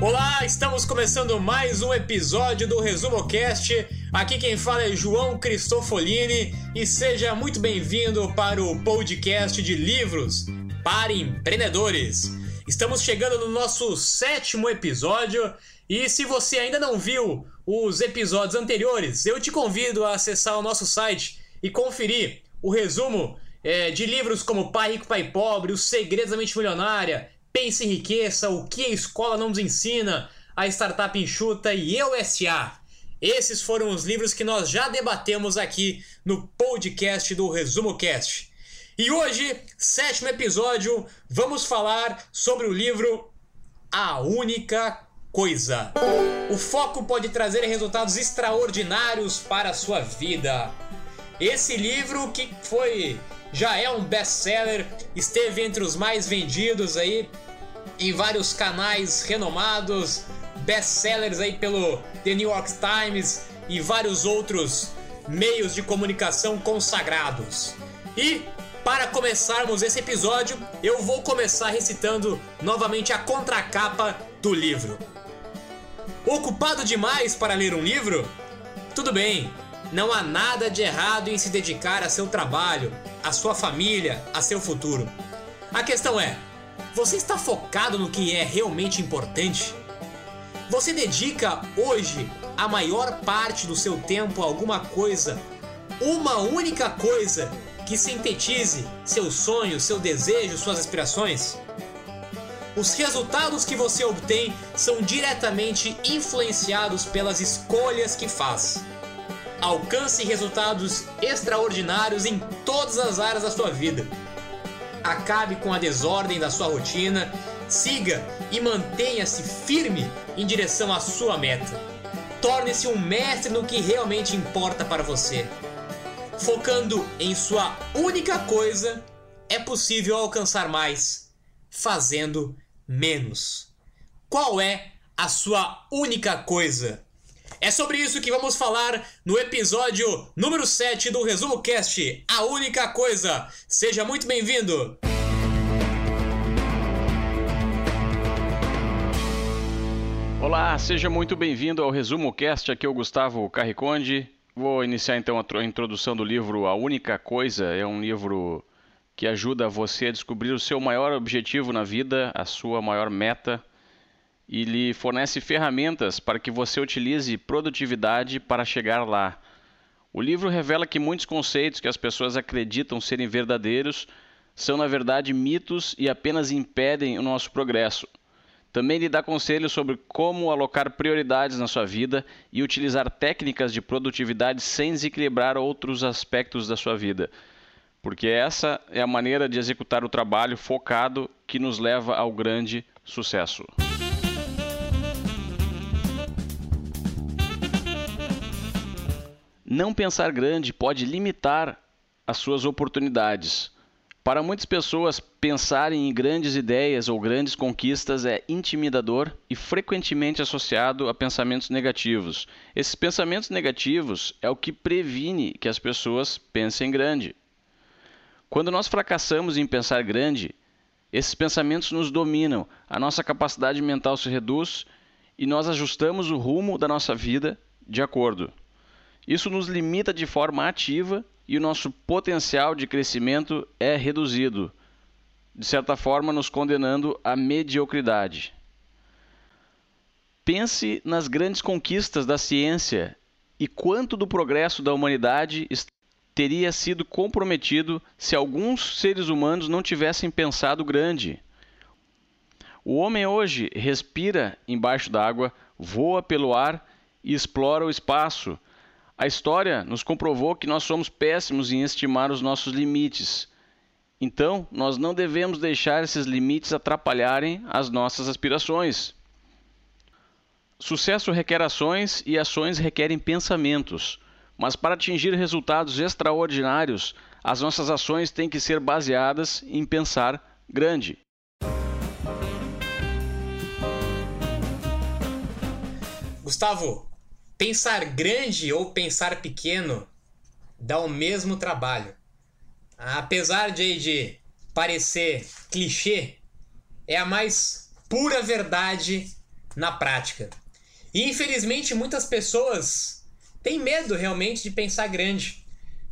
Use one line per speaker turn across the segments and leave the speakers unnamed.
Olá, estamos começando mais um episódio do Resumo Cast. Aqui quem fala é João Cristofolini e seja muito bem-vindo para o podcast de livros para empreendedores. Estamos chegando no nosso sétimo episódio e se você ainda não viu os episódios anteriores, eu te convido a acessar o nosso site e conferir o resumo é, de livros como Pai Rico, Pai Pobre, Os Segredos da Mente Milionária, Pense em Riqueza, O que a Escola Não Nos Ensina, A Startup Enxuta e Eu S.A. Esses foram os livros que nós já debatemos aqui no podcast do Resumo Cast. E hoje, sétimo episódio, vamos falar sobre o livro A Única Coisa. O foco pode trazer resultados extraordinários para a sua vida. Esse livro que foi já é um best-seller, esteve entre os mais vendidos aí em vários canais renomados, best-sellers aí pelo The New York Times e vários outros meios de comunicação consagrados. E para começarmos esse episódio, eu vou começar recitando novamente a contracapa do livro. Ocupado demais para ler um livro? Tudo bem, não há nada de errado em se dedicar a seu trabalho, a sua família, a seu futuro. A questão é: você está focado no que é realmente importante? Você dedica hoje a maior parte do seu tempo a alguma coisa, uma única coisa que sintetize seus sonhos, seu desejo, suas aspirações? Os resultados que você obtém são diretamente influenciados pelas escolhas que faz. Alcance resultados extraordinários em todas as áreas da sua vida. Acabe com a desordem da sua rotina, siga e mantenha-se firme em direção à sua meta. Torne-se um mestre no que realmente importa para você. Focando em sua única coisa, é possível alcançar mais fazendo menos. Qual é a sua única coisa? É sobre isso que vamos falar no episódio número 7 do Resumo Cast, A Única Coisa. Seja muito bem-vindo!
Olá, seja muito bem-vindo ao Resumo Cast. Aqui é o Gustavo Carriconde. Vou iniciar então a introdução do livro A Única Coisa. É um livro que ajuda você a descobrir o seu maior objetivo na vida, a sua maior meta, e lhe fornece ferramentas para que você utilize produtividade para chegar lá. O livro revela que muitos conceitos que as pessoas acreditam serem verdadeiros são, na verdade, mitos e apenas impedem o nosso progresso. Também lhe dá conselhos sobre como alocar prioridades na sua vida e utilizar técnicas de produtividade sem desequilibrar outros aspectos da sua vida. Porque essa é a maneira de executar o trabalho focado que nos leva ao grande sucesso. Não pensar grande pode limitar as suas oportunidades. Para muitas pessoas, pensarem em grandes ideias ou grandes conquistas é intimidador e frequentemente associado a pensamentos negativos. Esses pensamentos negativos é o que previne que as pessoas pensem grande. Quando nós fracassamos em pensar grande, esses pensamentos nos dominam, a nossa capacidade mental se reduz e nós ajustamos o rumo da nossa vida de acordo. Isso nos limita de forma ativa e o nosso potencial de crescimento é reduzido, de certa forma, nos condenando à mediocridade. Pense nas grandes conquistas da ciência e quanto do progresso da humanidade teria sido comprometido se alguns seres humanos não tivessem pensado grande. O homem hoje respira embaixo d'água, voa pelo ar e explora o espaço a história nos comprovou que nós somos péssimos em estimar os nossos limites. Então, nós não devemos deixar esses limites atrapalharem as nossas aspirações. Sucesso requer ações e ações requerem pensamentos. Mas para atingir resultados extraordinários, as nossas ações têm que ser baseadas em pensar grande.
Gustavo, pensar grande ou pensar pequeno dá o mesmo trabalho. Apesar de, de parecer clichê, é a mais pura verdade na prática. E infelizmente muitas pessoas têm medo realmente de pensar grande.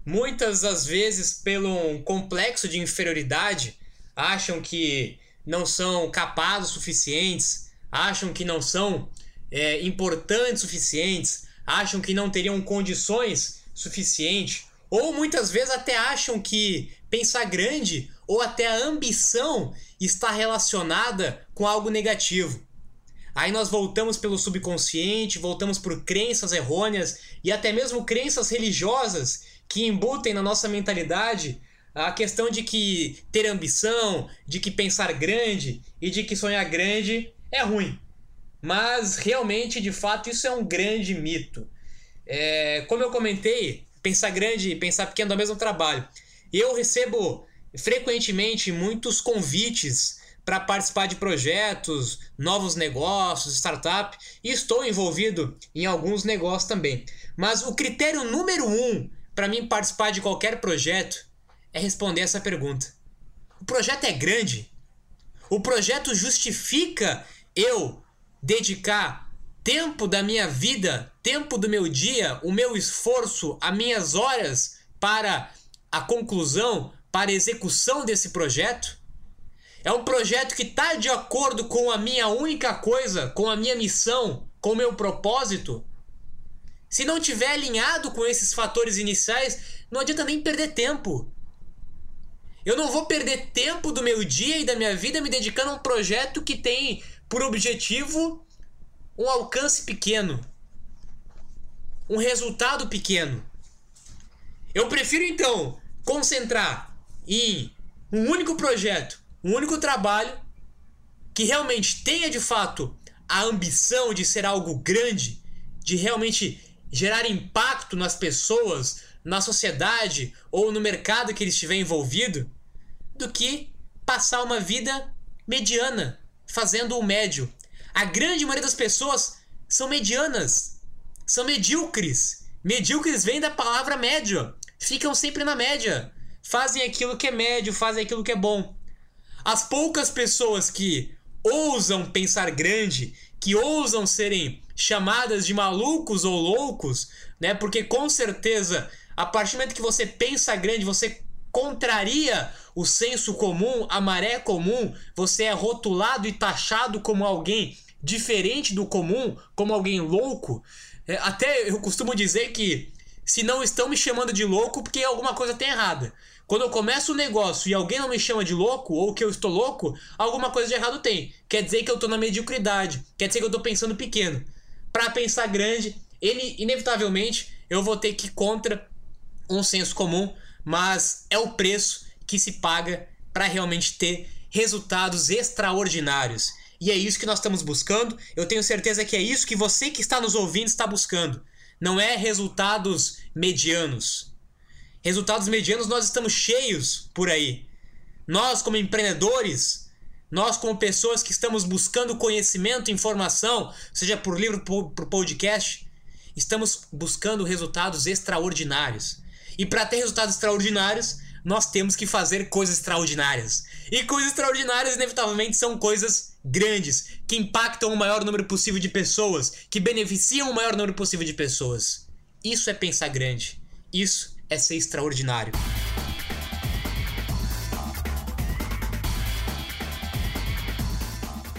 Muitas das vezes, pelo um complexo de inferioridade, acham que não são capazes o suficientes, acham que não são é, importantes suficientes, acham que não teriam condições suficientes, ou muitas vezes até acham que pensar grande ou até a ambição está relacionada com algo negativo. Aí nós voltamos pelo subconsciente, voltamos por crenças errôneas e até mesmo crenças religiosas que embutem na nossa mentalidade a questão de que ter ambição, de que pensar grande e de que sonhar grande é ruim. Mas realmente, de fato, isso é um grande mito. É, como eu comentei, pensar grande e pensar pequeno dá o mesmo trabalho. Eu recebo frequentemente muitos convites para participar de projetos, novos negócios, startup, e estou envolvido em alguns negócios também. Mas o critério número um para mim participar de qualquer projeto é responder essa pergunta: o projeto é grande? O projeto justifica eu dedicar tempo da minha vida, tempo do meu dia, o meu esforço, as minhas horas para a conclusão, para a execução desse projeto? É um projeto que está de acordo com a minha única coisa, com a minha missão, com o meu propósito? Se não tiver alinhado com esses fatores iniciais, não adianta nem perder tempo. Eu não vou perder tempo do meu dia e da minha vida me dedicando a um projeto que tem por objetivo um alcance pequeno, um resultado pequeno. Eu prefiro então concentrar em um único projeto, um único trabalho que realmente tenha de fato a ambição de ser algo grande, de realmente gerar impacto nas pessoas, na sociedade ou no mercado que ele estiver envolvido, do que passar uma vida mediana, fazendo o médio. A grande maioria das pessoas são medianas, são medíocres. Medíocres vem da palavra médio. Ficam sempre na média. Fazem aquilo que é médio, fazem aquilo que é bom. As poucas pessoas que ousam pensar grande, que ousam serem chamadas de malucos ou loucos, né? Porque com certeza, a partir do momento que você pensa grande, você contraria o senso comum, a maré comum, você é rotulado e taxado como alguém diferente do comum, como alguém louco. É, até eu costumo dizer que se não estão me chamando de louco, porque alguma coisa tem errada. Quando eu começo um negócio e alguém não me chama de louco, ou que eu estou louco, alguma coisa de errado tem. Quer dizer que eu estou na mediocridade, quer dizer que eu estou pensando pequeno. Para pensar grande, ele inevitavelmente eu vou ter que ir contra um senso comum, mas é o preço que se paga para realmente ter resultados extraordinários. E é isso que nós estamos buscando. Eu tenho certeza que é isso que você que está nos ouvindo está buscando. Não é resultados medianos. Resultados medianos nós estamos cheios por aí. Nós, como empreendedores, nós, como pessoas que estamos buscando conhecimento, informação, seja por livro, por podcast, estamos buscando resultados extraordinários. E para ter resultados extraordinários, nós temos que fazer coisas extraordinárias. E coisas extraordinárias, inevitavelmente, são coisas grandes, que impactam o maior número possível de pessoas, que beneficiam o maior número possível de pessoas. Isso é pensar grande. Isso é ser extraordinário.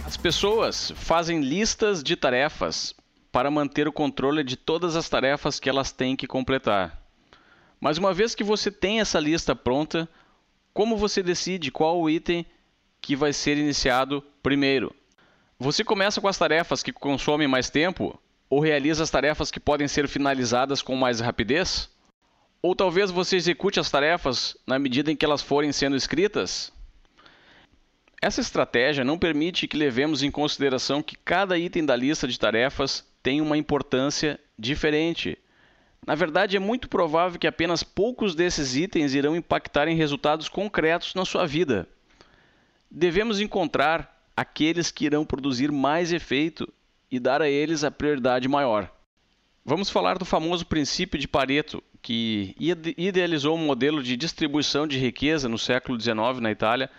As pessoas fazem listas de tarefas para manter o controle de todas as tarefas que elas têm que completar. Mas uma vez que você tem essa lista pronta, como você decide qual o item que vai ser iniciado primeiro? Você começa com as tarefas que consomem mais tempo ou realiza as tarefas que podem ser finalizadas com mais rapidez? Ou talvez você execute as tarefas na medida em que elas forem sendo escritas? Essa estratégia não permite que levemos em consideração que cada item da lista de tarefas tem uma importância diferente. Na verdade, é muito provável que apenas poucos desses itens irão impactar em resultados concretos na sua vida. Devemos encontrar aqueles que irão produzir mais efeito e dar a eles a prioridade maior. Vamos falar do famoso princípio de Pareto, que idealizou um modelo de distribuição de riqueza no século XIX na Itália,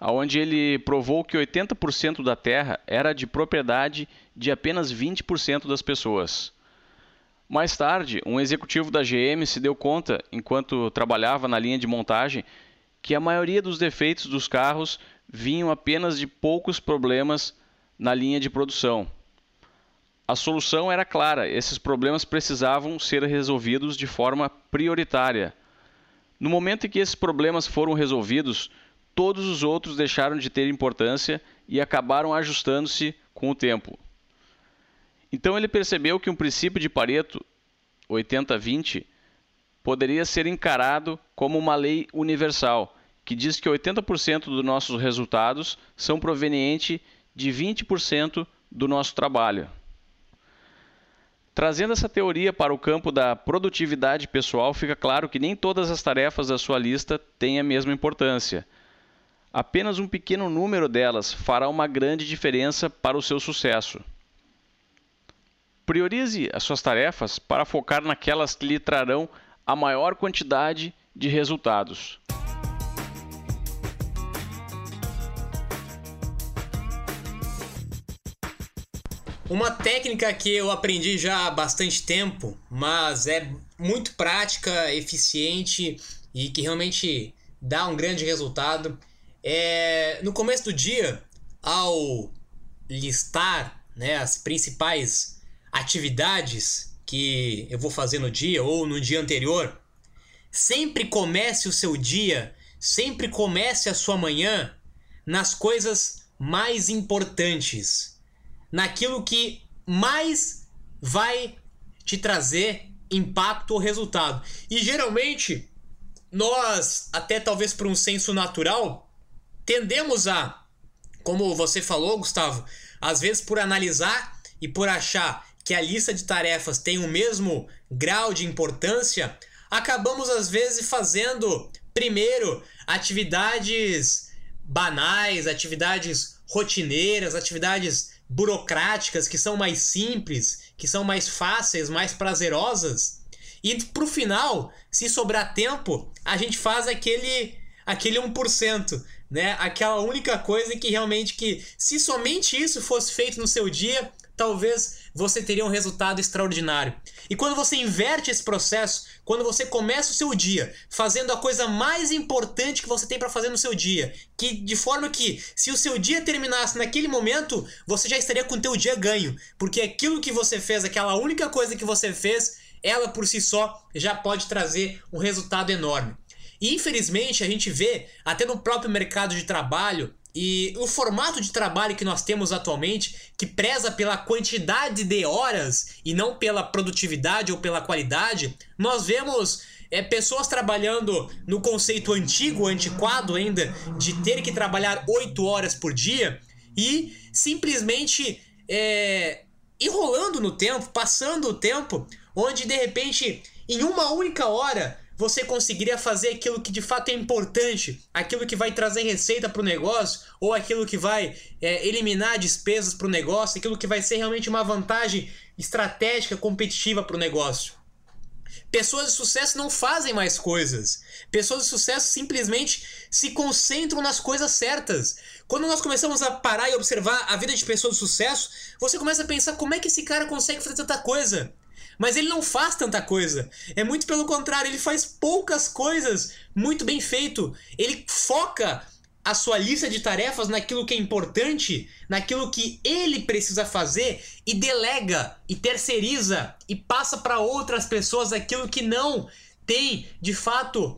onde ele provou que 80% da terra era de propriedade de apenas 20% das pessoas. Mais tarde, um executivo da GM se deu conta, enquanto trabalhava na linha de montagem, que a maioria dos defeitos dos carros vinham apenas de poucos problemas na linha de produção. A solução era clara: esses problemas precisavam ser resolvidos de forma prioritária. No momento em que esses problemas foram resolvidos, todos os outros deixaram de ter importância e acabaram ajustando-se com o tempo. Então ele percebeu que um princípio de Pareto, 80-20, poderia ser encarado como uma lei universal que diz que 80% dos nossos resultados são provenientes de 20% do nosso trabalho. Trazendo essa teoria para o campo da produtividade pessoal, fica claro que nem todas as tarefas da sua lista têm a mesma importância. Apenas um pequeno número delas fará uma grande diferença para o seu sucesso. Priorize as suas tarefas para focar naquelas que lhe trarão a maior quantidade de resultados.
Uma técnica que eu aprendi já há bastante tempo, mas é muito prática, eficiente e que realmente dá um grande resultado, é no começo do dia, ao listar né, as principais atividades que eu vou fazer no dia ou no dia anterior, sempre comece o seu dia, sempre comece a sua manhã nas coisas mais importantes naquilo que mais vai te trazer impacto ou resultado. E geralmente, nós, até talvez por um senso natural, tendemos a, como você falou, Gustavo, às vezes por analisar e por achar que a lista de tarefas tem o mesmo grau de importância, acabamos às vezes fazendo primeiro atividades banais, atividades rotineiras, atividades burocráticas, que são mais simples, que são mais fáceis, mais prazerosas. E pro final, se sobrar tempo, a gente faz aquele aquele 1%, né? Aquela única coisa que realmente que se somente isso fosse feito no seu dia, talvez você teria um resultado extraordinário. E quando você inverte esse processo, quando você começa o seu dia fazendo a coisa mais importante que você tem para fazer no seu dia, que de forma que se o seu dia terminasse naquele momento, você já estaria com o teu dia ganho, porque aquilo que você fez, aquela única coisa que você fez, ela por si só já pode trazer um resultado enorme. E infelizmente a gente vê até no próprio mercado de trabalho e o formato de trabalho que nós temos atualmente, que preza pela quantidade de horas e não pela produtividade ou pela qualidade, nós vemos é, pessoas trabalhando no conceito antigo, antiquado ainda, de ter que trabalhar 8 horas por dia e simplesmente é, enrolando no tempo, passando o tempo, onde de repente, em uma única hora, você conseguiria fazer aquilo que de fato é importante, aquilo que vai trazer receita para o negócio, ou aquilo que vai é, eliminar despesas para o negócio, aquilo que vai ser realmente uma vantagem estratégica competitiva para o negócio. Pessoas de sucesso não fazem mais coisas. Pessoas de sucesso simplesmente se concentram nas coisas certas. Quando nós começamos a parar e observar a vida de pessoas de sucesso, você começa a pensar como é que esse cara consegue fazer tanta coisa. Mas ele não faz tanta coisa. É muito pelo contrário, ele faz poucas coisas muito bem feito. Ele foca a sua lista de tarefas naquilo que é importante, naquilo que ele precisa fazer e delega e terceiriza e passa para outras pessoas aquilo que não tem de fato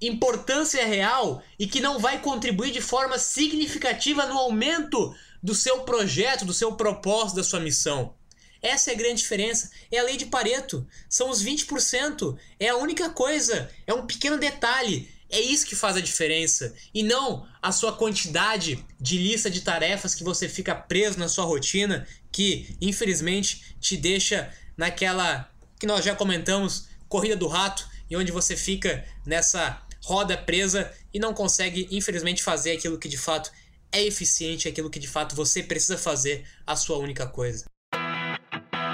importância real e que não vai contribuir de forma significativa no aumento do seu projeto, do seu propósito, da sua missão. Essa é a grande diferença. É a lei de Pareto. São os 20%. É a única coisa. É um pequeno detalhe. É isso que faz a diferença. E não a sua quantidade de lista de tarefas que você fica preso na sua rotina, que infelizmente te deixa naquela que nós já comentamos, corrida do rato, e onde você fica nessa roda presa e não consegue, infelizmente, fazer aquilo que de fato é eficiente, aquilo que de fato você precisa fazer, a sua única coisa.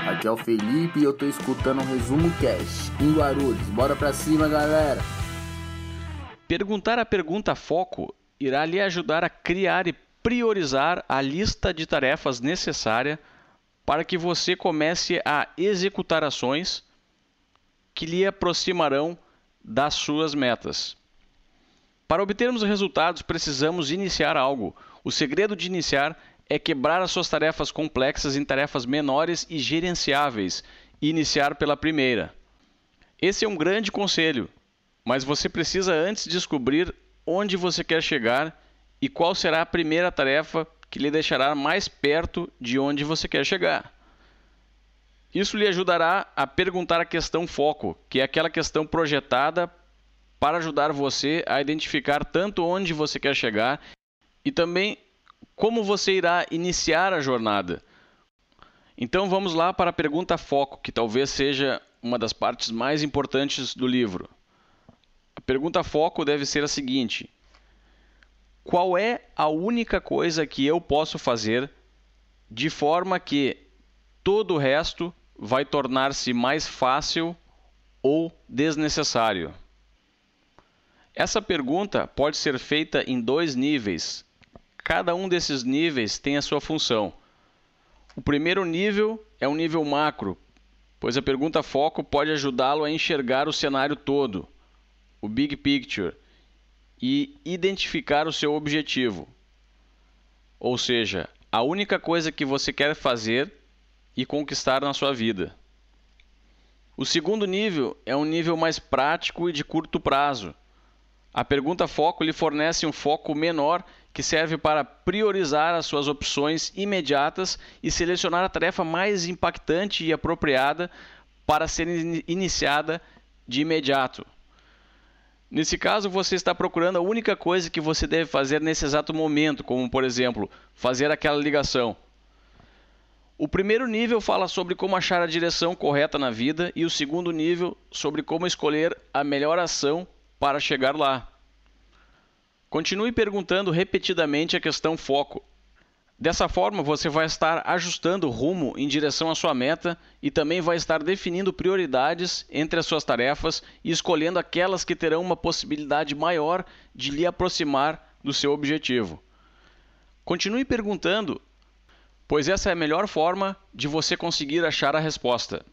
Aqui é o Felipe e eu tô escutando um resumo cast em Guarulhos. Bora pra cima, galera!
Perguntar a pergunta foco irá lhe ajudar a criar e priorizar a lista de tarefas necessária para que você comece a executar ações que lhe aproximarão das suas metas. Para obtermos resultados, precisamos iniciar algo. O segredo de iniciar é quebrar as suas tarefas complexas em tarefas menores e gerenciáveis e iniciar pela primeira. Esse é um grande conselho mas você precisa antes descobrir onde você quer chegar e qual será a primeira tarefa que lhe deixará mais perto de onde você quer chegar. Isso lhe ajudará a perguntar a questão foco, que é aquela questão projetada para ajudar você a identificar tanto onde você quer chegar e também como você irá iniciar a jornada. Então vamos lá para a pergunta foco, que talvez seja uma das partes mais importantes do livro. A pergunta foco deve ser a seguinte: Qual é a única coisa que eu posso fazer de forma que todo o resto vai tornar-se mais fácil ou desnecessário? Essa pergunta pode ser feita em dois níveis. Cada um desses níveis tem a sua função. O primeiro nível é um nível macro, pois a pergunta foco pode ajudá-lo a enxergar o cenário todo o big picture e identificar o seu objetivo. Ou seja, a única coisa que você quer fazer e conquistar na sua vida. O segundo nível é um nível mais prático e de curto prazo. A pergunta foco lhe fornece um foco menor que serve para priorizar as suas opções imediatas e selecionar a tarefa mais impactante e apropriada para ser iniciada de imediato. Nesse caso, você está procurando a única coisa que você deve fazer nesse exato momento, como por exemplo, fazer aquela ligação. O primeiro nível fala sobre como achar a direção correta na vida e o segundo nível sobre como escolher a melhor ação para chegar lá. Continue perguntando repetidamente a questão foco. Dessa forma, você vai estar ajustando o rumo em direção à sua meta e também vai estar definindo prioridades entre as suas tarefas e escolhendo aquelas que terão uma possibilidade maior de lhe aproximar do seu objetivo. Continue perguntando, pois essa é a melhor forma de você conseguir achar a resposta.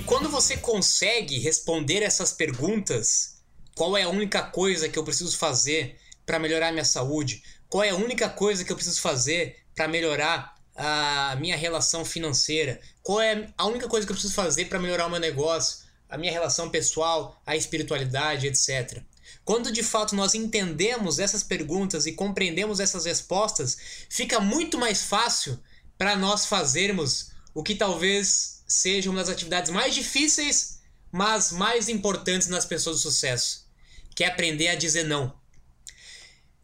E quando você consegue responder essas perguntas, qual é a única coisa que eu preciso fazer para melhorar minha saúde? Qual é a única coisa que eu preciso fazer para melhorar a minha relação financeira? Qual é a única coisa que eu preciso fazer para melhorar o meu negócio, a minha relação pessoal, a espiritualidade, etc. Quando de fato nós entendemos essas perguntas e compreendemos essas respostas, fica muito mais fácil para nós fazermos o que talvez seja uma das atividades mais difíceis, mas mais importantes nas pessoas de sucesso, que é aprender a dizer não.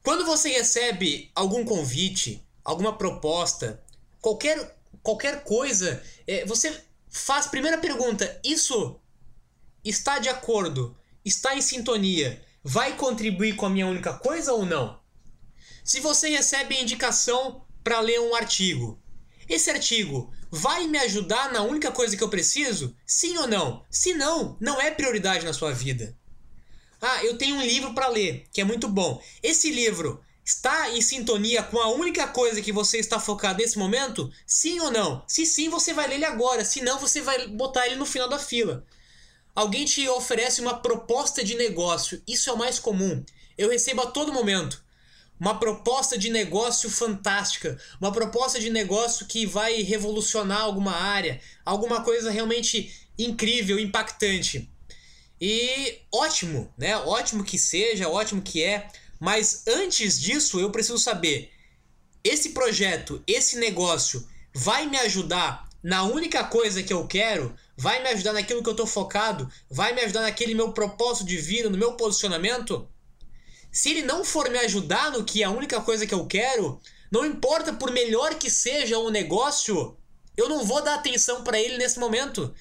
Quando você recebe algum convite, alguma proposta, qualquer, qualquer coisa, é, você faz primeira pergunta: isso está de acordo, está em sintonia, vai contribuir com a minha única coisa ou não? Se você recebe indicação para ler um artigo, esse artigo vai me ajudar na única coisa que eu preciso? Sim ou não? Se não, não é prioridade na sua vida. Ah, eu tenho um livro para ler, que é muito bom. Esse livro está em sintonia com a única coisa que você está focado nesse momento? Sim ou não? Se sim, você vai ler ele agora. Se não, você vai botar ele no final da fila. Alguém te oferece uma proposta de negócio. Isso é o mais comum. Eu recebo a todo momento uma proposta de negócio fantástica, uma proposta de negócio que vai revolucionar alguma área, alguma coisa realmente incrível, impactante. E ótimo, né? Ótimo que seja, ótimo que é, mas antes disso eu preciso saber: esse projeto, esse negócio vai me ajudar na única coisa que eu quero? vai me ajudar naquilo que eu estou focado, vai me ajudar naquele meu propósito de vida, no meu posicionamento, se ele não for me ajudar no que é a única coisa que eu quero, não importa por melhor que seja o negócio, eu não vou dar atenção para ele nesse momento.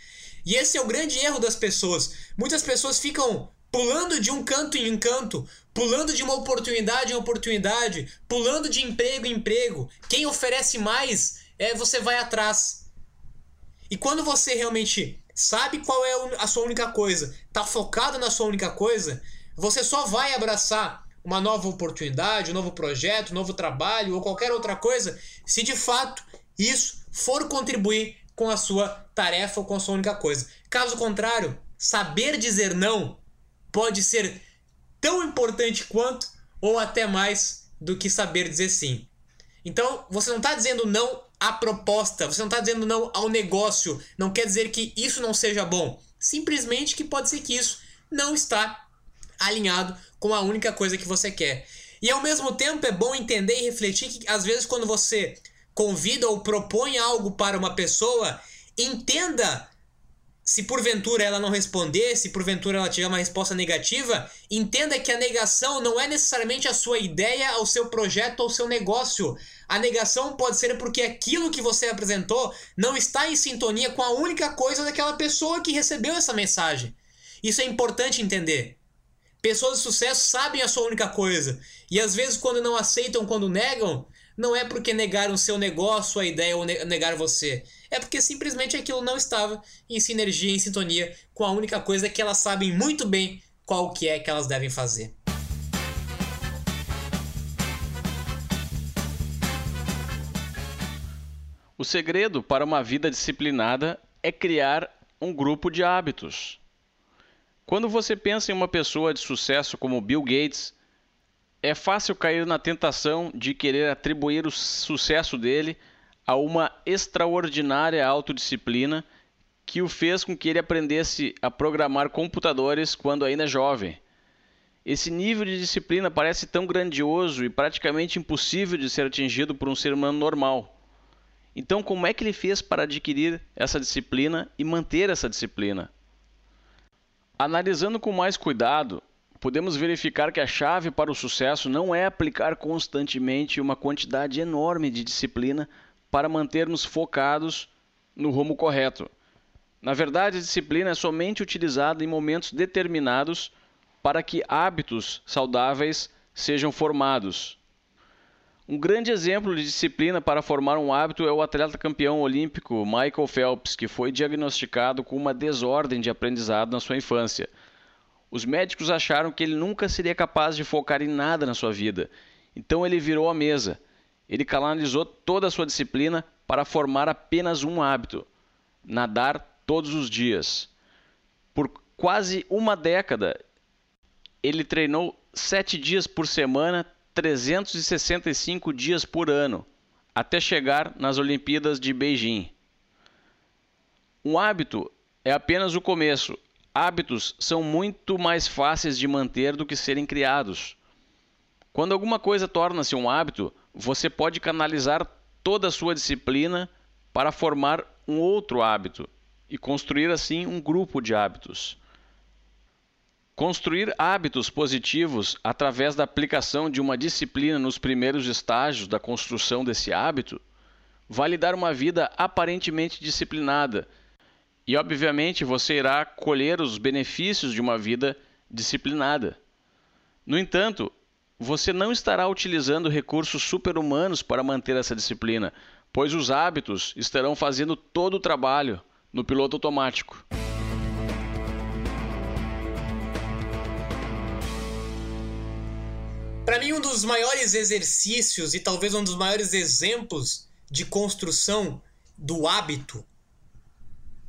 E esse é o grande erro das pessoas. Muitas pessoas ficam pulando de um canto em um canto, pulando de uma oportunidade em oportunidade, pulando de emprego em emprego. Quem oferece mais, é você vai atrás. E quando você realmente sabe qual é a sua única coisa, tá focado na sua única coisa, você só vai abraçar uma nova oportunidade, um novo projeto, um novo trabalho ou qualquer outra coisa, se de fato isso for contribuir com a sua tarefa ou com a sua única coisa. Caso contrário, saber dizer não pode ser tão importante quanto ou até mais do que saber dizer sim. Então, você não está dizendo não à proposta, você não está dizendo não ao negócio, não quer dizer que isso não seja bom. Simplesmente que pode ser que isso não está alinhado com a única coisa que você quer. E ao mesmo tempo é bom entender e refletir que às vezes quando você convida ou propõe algo para uma pessoa, entenda se porventura ela não responder, se porventura ela tiver uma resposta negativa, entenda que a negação não é necessariamente a sua ideia, o seu projeto ou seu negócio. A negação pode ser porque aquilo que você apresentou não está em sintonia com a única coisa daquela pessoa que recebeu essa mensagem. Isso é importante entender. Pessoas de sucesso sabem a sua única coisa. E às vezes, quando não aceitam, quando negam, não é porque negaram seu negócio, a ideia ou negar você. É porque simplesmente aquilo não estava em sinergia, em sintonia com a única coisa que elas sabem muito bem qual que é que elas devem fazer.
O segredo para uma vida disciplinada é criar um grupo de hábitos. Quando você pensa em uma pessoa de sucesso como Bill Gates, é fácil cair na tentação de querer atribuir o sucesso dele a uma extraordinária autodisciplina que o fez com que ele aprendesse a programar computadores quando ainda jovem. Esse nível de disciplina parece tão grandioso e praticamente impossível de ser atingido por um ser humano normal. Então, como é que ele fez para adquirir essa disciplina e manter essa disciplina? Analisando com mais cuidado, podemos verificar que a chave para o sucesso não é aplicar constantemente uma quantidade enorme de disciplina para mantermos focados no rumo correto. Na verdade, a disciplina é somente utilizada em momentos determinados para que hábitos saudáveis sejam formados. Um grande exemplo de disciplina para formar um hábito é o atleta campeão olímpico Michael Phelps, que foi diagnosticado com uma desordem de aprendizado na sua infância. Os médicos acharam que ele nunca seria capaz de focar em nada na sua vida, então ele virou a mesa. Ele canalizou toda a sua disciplina para formar apenas um hábito: nadar todos os dias. Por quase uma década, ele treinou sete dias por semana, 365 dias por ano, até chegar nas Olimpíadas de Beijing. Um hábito é apenas o começo. Hábitos são muito mais fáceis de manter do que serem criados. Quando alguma coisa torna-se um hábito, você pode canalizar toda a sua disciplina para formar um outro hábito e construir assim um grupo de hábitos. Construir hábitos positivos através da aplicação de uma disciplina nos primeiros estágios da construção desse hábito vai dar uma vida aparentemente disciplinada e, obviamente, você irá colher os benefícios de uma vida disciplinada. No entanto, você não estará utilizando recursos super-humanos para manter essa disciplina, pois os hábitos estarão fazendo todo o trabalho no piloto automático.
Para mim, um dos maiores exercícios e talvez um dos maiores exemplos de construção do hábito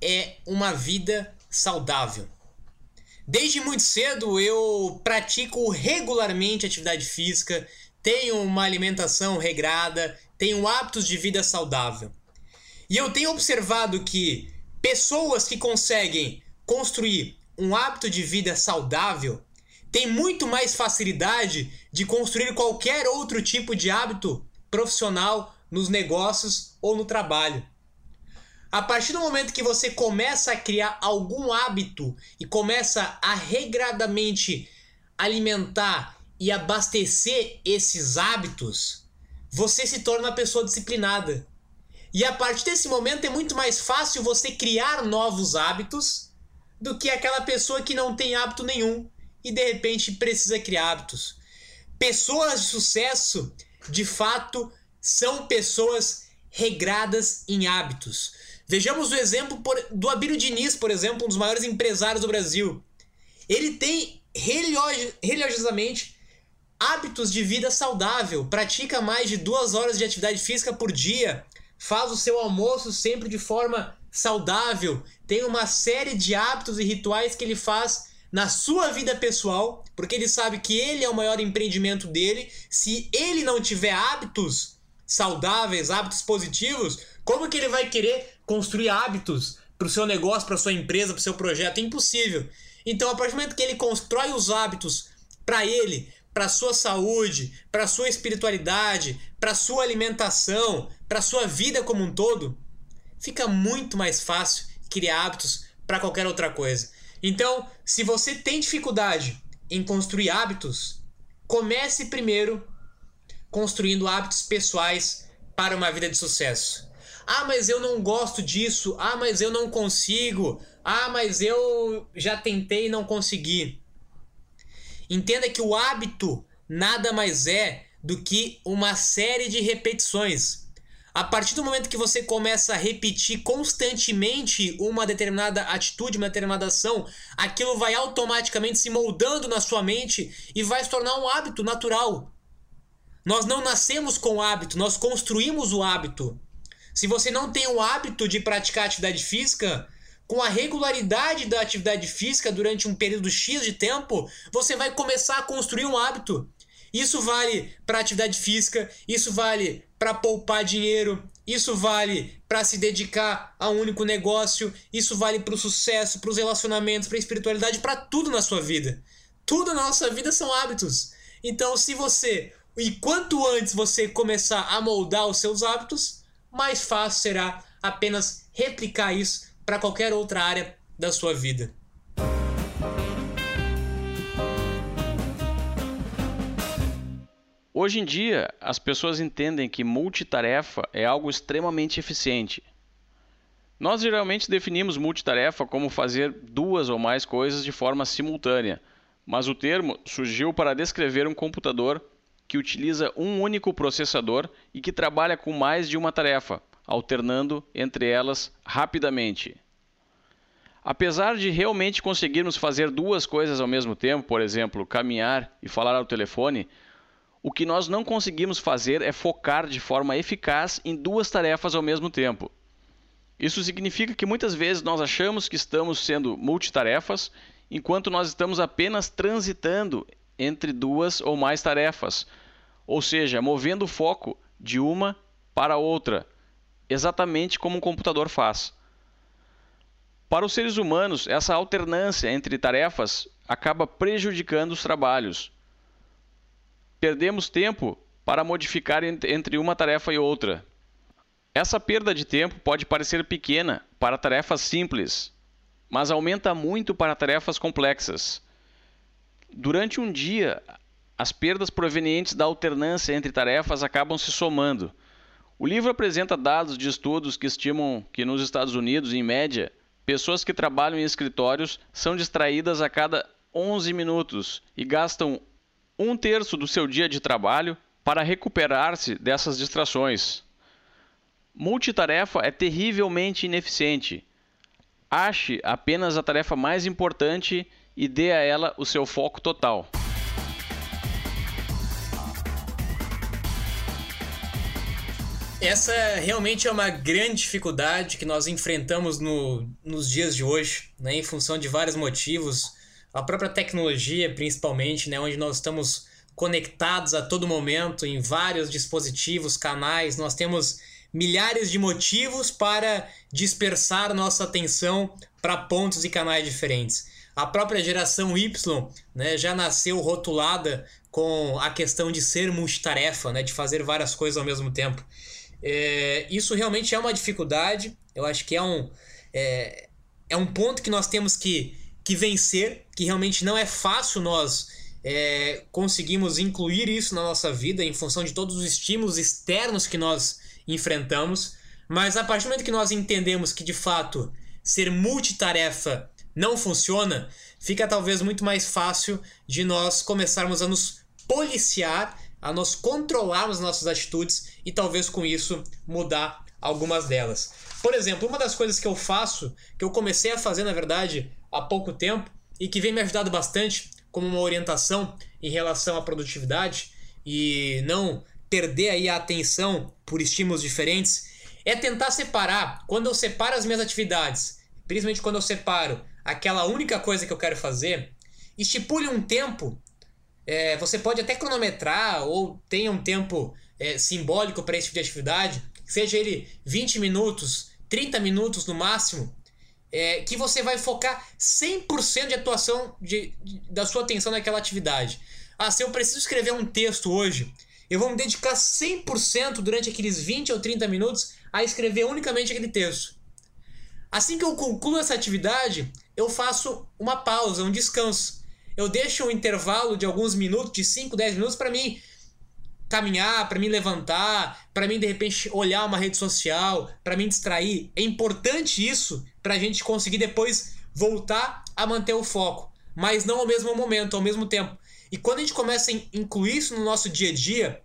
é uma vida saudável. Desde muito cedo eu pratico regularmente atividade física, tenho uma alimentação regrada, tenho hábitos de vida saudável. E eu tenho observado que pessoas que conseguem construir um hábito de vida saudável tem muito mais facilidade de construir qualquer outro tipo de hábito profissional nos negócios ou no trabalho. A partir do momento que você começa a criar algum hábito e começa a regradamente alimentar e abastecer esses hábitos, você se torna uma pessoa disciplinada. E a partir desse momento é muito mais fácil você criar novos hábitos do que aquela pessoa que não tem hábito nenhum e de repente precisa criar hábitos. Pessoas de sucesso, de fato, são pessoas regradas em hábitos. Vejamos o exemplo do Abílio Diniz, por exemplo, um dos maiores empresários do Brasil. Ele tem religiosamente hábitos de vida saudável, pratica mais de duas horas de atividade física por dia, faz o seu almoço sempre de forma saudável, tem uma série de hábitos e rituais que ele faz na sua vida pessoal, porque ele sabe que ele é o maior empreendimento dele. Se ele não tiver hábitos saudáveis, hábitos positivos, como que ele vai querer construir hábitos para o seu negócio, para sua empresa, para o seu projeto? É impossível. Então, a partir do momento que ele constrói os hábitos para ele, para sua saúde, para sua espiritualidade, para sua alimentação, para sua vida como um todo, fica muito mais fácil criar hábitos para qualquer outra coisa. Então, se você tem dificuldade em construir hábitos, comece primeiro construindo hábitos pessoais para uma vida de sucesso. Ah, mas eu não gosto disso. Ah, mas eu não consigo. Ah, mas eu já tentei e não consegui. Entenda que o hábito nada mais é do que uma série de repetições. A partir do momento que você começa a repetir constantemente uma determinada atitude, uma determinada ação, aquilo vai automaticamente se moldando na sua mente e vai se tornar um hábito natural. Nós não nascemos com o hábito, nós construímos o hábito. Se você não tem o hábito de praticar atividade física, com a regularidade da atividade física durante um período X de tempo, você vai começar a construir um hábito. Isso vale para atividade física, isso vale para poupar dinheiro, isso vale para se dedicar a um único negócio, isso vale para o sucesso, para os relacionamentos, para a espiritualidade, para tudo na sua vida. Tudo na nossa vida são hábitos. Então, se você, e quanto antes você começar a moldar os seus hábitos, mais fácil será apenas replicar isso para qualquer outra área da sua vida.
Hoje em dia, as pessoas entendem que multitarefa é algo extremamente eficiente. Nós geralmente definimos multitarefa como fazer duas ou mais coisas de forma simultânea, mas o termo surgiu para descrever um computador que utiliza um único processador e que trabalha com mais de uma tarefa, alternando entre elas rapidamente. Apesar de realmente conseguirmos fazer duas coisas ao mesmo tempo, por exemplo, caminhar e falar ao telefone, o que nós não conseguimos fazer é focar de forma eficaz em duas tarefas ao mesmo tempo. Isso significa que muitas vezes nós achamos que estamos sendo multitarefas, enquanto nós estamos apenas transitando entre duas ou mais tarefas, ou seja, movendo o foco de uma para outra, exatamente como um computador faz. Para os seres humanos, essa alternância entre tarefas acaba prejudicando os trabalhos. Perdemos tempo para modificar entre uma tarefa e outra. Essa perda de tempo pode parecer pequena para tarefas simples, mas aumenta muito para tarefas complexas. Durante um dia, as perdas provenientes da alternância entre tarefas acabam se somando. O livro apresenta dados de estudos que estimam que nos Estados Unidos, em média, pessoas que trabalham em escritórios são distraídas a cada 11 minutos e gastam um terço do seu dia de trabalho para recuperar-se dessas distrações. Multitarefa é terrivelmente ineficiente. Ache apenas a tarefa mais importante e dê a ela o seu foco total.
Essa realmente é uma grande dificuldade que nós enfrentamos no, nos dias de hoje, né, em função de vários motivos. A própria tecnologia, principalmente, né, onde nós estamos conectados a todo momento em vários dispositivos, canais, nós temos milhares de motivos para dispersar nossa atenção para pontos e canais diferentes. A própria geração Y né, já nasceu rotulada com a questão de ser multitarefa, né, de fazer várias coisas ao mesmo tempo. É, isso realmente é uma dificuldade. Eu acho que é um, é, é um ponto que nós temos que, que vencer, que realmente não é fácil nós é, conseguimos incluir isso na nossa vida em função de todos os estímulos externos que nós enfrentamos. Mas a partir do momento que nós entendemos que de fato ser multitarefa não funciona, fica talvez muito mais fácil de nós começarmos a nos policiar, a nós controlarmos nossas atitudes e talvez com isso mudar algumas delas. Por exemplo, uma das coisas que eu faço, que eu comecei a fazer na verdade há pouco tempo e que vem me ajudado bastante como uma orientação em relação à produtividade e não perder aí a atenção por estímulos diferentes, é tentar separar. Quando eu separo as minhas atividades, principalmente quando eu separo aquela única coisa que eu quero fazer, estipule um tempo. É, você pode até cronometrar ou tenha um tempo é, simbólico para esse tipo de atividade, seja ele 20 minutos, 30 minutos no máximo, é, que você vai focar 100% de atuação de, de, da sua atenção naquela atividade. Ah, se eu preciso escrever um texto hoje, eu vou me dedicar 100% durante aqueles 20 ou 30 minutos a escrever unicamente aquele texto. Assim que eu concluo essa atividade, eu faço uma pausa, um descanso. Eu deixo um intervalo de alguns minutos, de 5, 10 minutos, para mim caminhar, para mim levantar, para mim de repente olhar uma rede social, para mim distrair. É importante isso para a gente conseguir depois voltar a manter o foco, mas não ao mesmo momento, ao mesmo tempo. E quando a gente começa a incluir isso no nosso dia a dia,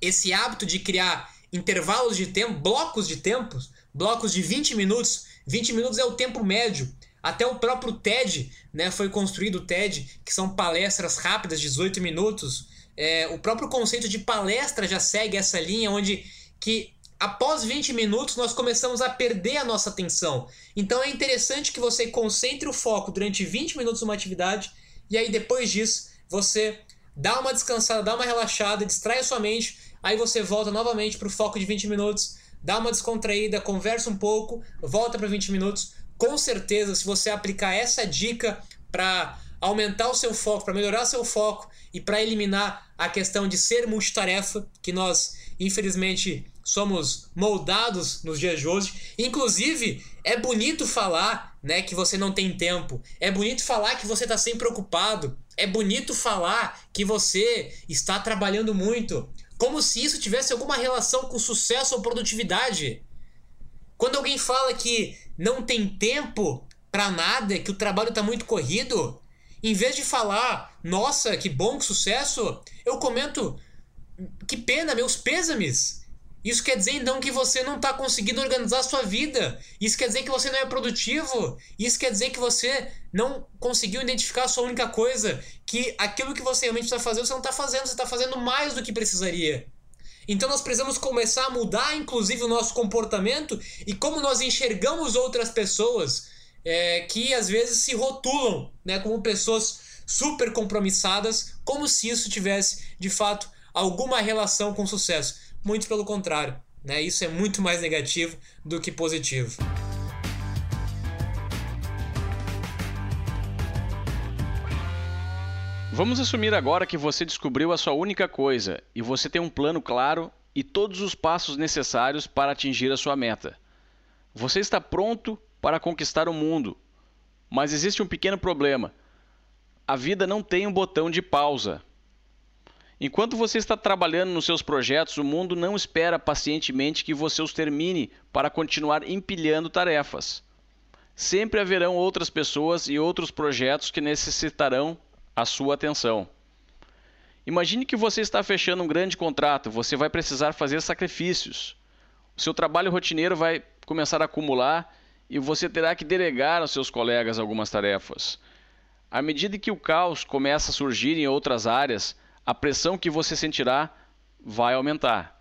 esse hábito de criar intervalos de tempo, blocos de tempos, blocos de 20 minutos, 20 minutos é o tempo médio. Até o próprio TED, né, foi construído o TED, que são palestras rápidas, 18 minutos. É, o próprio conceito de palestra já segue essa linha, onde que após 20 minutos nós começamos a perder a nossa atenção. Então é interessante que você concentre o foco durante 20 minutos numa atividade e aí depois disso você dá uma descansada, dá uma relaxada, distrai a sua mente, aí você volta novamente para o foco de 20 minutos, dá uma descontraída, conversa um pouco, volta para 20 minutos. Com certeza, se você aplicar essa dica para aumentar o seu foco, para melhorar seu foco e para eliminar a questão de ser multitarefa, que nós infelizmente somos moldados nos dias de hoje. Inclusive, é bonito falar, né, que você não tem tempo. É bonito falar que você está sempre ocupado. É bonito falar que você está trabalhando muito, como se isso tivesse alguma relação com sucesso ou produtividade. Quando alguém fala que não tem tempo para nada, que o trabalho está muito corrido, em vez de falar, nossa, que bom, que sucesso, eu comento, que pena, meus pêsames. Isso quer dizer então que você não está conseguindo organizar a sua vida. Isso quer dizer que você não é produtivo. Isso quer dizer que você não conseguiu identificar a sua única coisa. Que aquilo que você realmente está fazendo, você não está fazendo. Você está fazendo mais do que precisaria. Então nós precisamos começar a mudar, inclusive, o nosso comportamento e como nós enxergamos outras pessoas é, que às vezes se rotulam né, como pessoas super compromissadas, como se isso tivesse de fato alguma relação com sucesso. Muito pelo contrário, né? Isso é muito mais negativo do que positivo.
Vamos assumir agora que você descobriu a sua única coisa e você tem um plano claro e todos os passos necessários para atingir a sua meta. Você está pronto para conquistar o mundo, mas existe um pequeno problema. A vida não tem um botão de pausa. Enquanto você está trabalhando nos seus projetos, o mundo não espera pacientemente que você os termine para continuar empilhando tarefas. Sempre haverão outras pessoas e outros projetos que necessitarão a sua atenção. Imagine que você está fechando um grande contrato, você vai precisar fazer sacrifícios. O seu trabalho rotineiro vai começar a acumular e você terá que delegar aos seus colegas algumas tarefas. À medida que o caos começa a surgir em outras áreas, a pressão que você sentirá vai aumentar.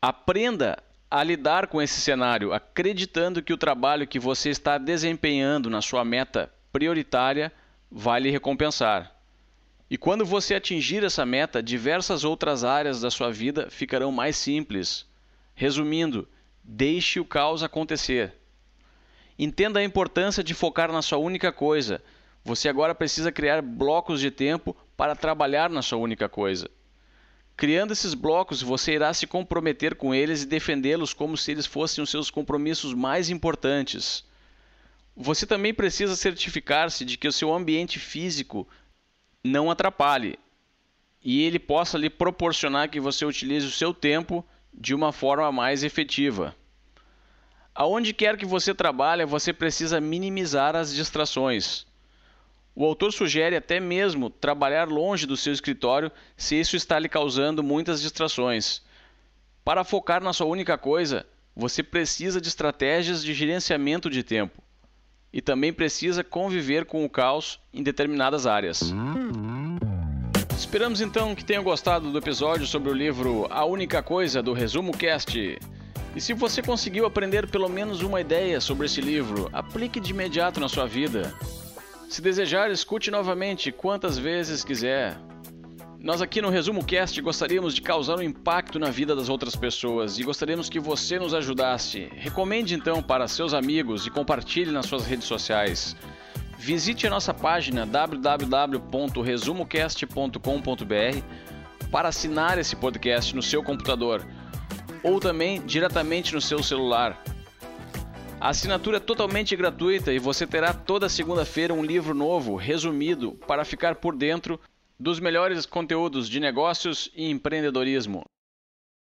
Aprenda a lidar com esse cenário, acreditando que o trabalho que você está desempenhando na sua meta prioritária vai lhe recompensar. E quando você atingir essa meta, diversas outras áreas da sua vida ficarão mais simples. Resumindo, deixe o caos acontecer. Entenda a importância de focar na sua única coisa. Você agora precisa criar blocos de tempo para trabalhar na sua única coisa. Criando esses blocos, você irá se comprometer com eles e defendê-los como se eles fossem os seus compromissos mais importantes. Você também precisa certificar-se de que o seu ambiente físico não atrapalhe e ele possa lhe proporcionar que você utilize o seu tempo de uma forma mais efetiva. Aonde quer que você trabalhe, você precisa minimizar as distrações. O autor sugere até mesmo trabalhar longe do seu escritório se isso está lhe causando muitas distrações. Para focar na sua única coisa, você precisa de estratégias de gerenciamento de tempo e também precisa conviver com o caos em determinadas áreas. Esperamos então que tenham gostado do episódio sobre o livro A Única Coisa do Resumo Cast. E se você conseguiu aprender pelo menos uma ideia sobre esse livro, aplique de imediato na sua vida. Se desejar, escute novamente quantas vezes quiser. Nós aqui no Resumo Cast gostaríamos de causar um impacto na vida das outras pessoas e gostaríamos que você nos ajudasse. Recomende então para seus amigos e compartilhe nas suas redes sociais. Visite a nossa página www.resumocast.com.br para assinar esse podcast no seu computador ou também diretamente no seu celular. A assinatura é totalmente gratuita e você terá toda segunda-feira um livro novo, resumido, para ficar por dentro dos melhores conteúdos de negócios e empreendedorismo.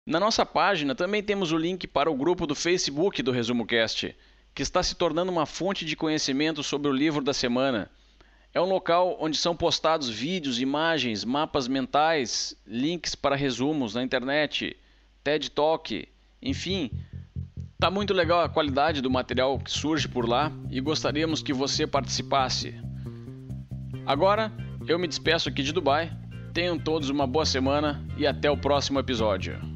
Na nossa página também temos o link para o grupo do Facebook do Resumo Cast, que está se tornando uma fonte de conhecimento sobre o livro da semana. É um local onde são postados vídeos, imagens, mapas mentais, links para resumos na internet, TED Talk, enfim, Tá muito legal a qualidade do material que surge por lá e gostaríamos que você participasse. Agora, eu me despeço aqui de Dubai. Tenham todos uma boa semana e até o próximo episódio.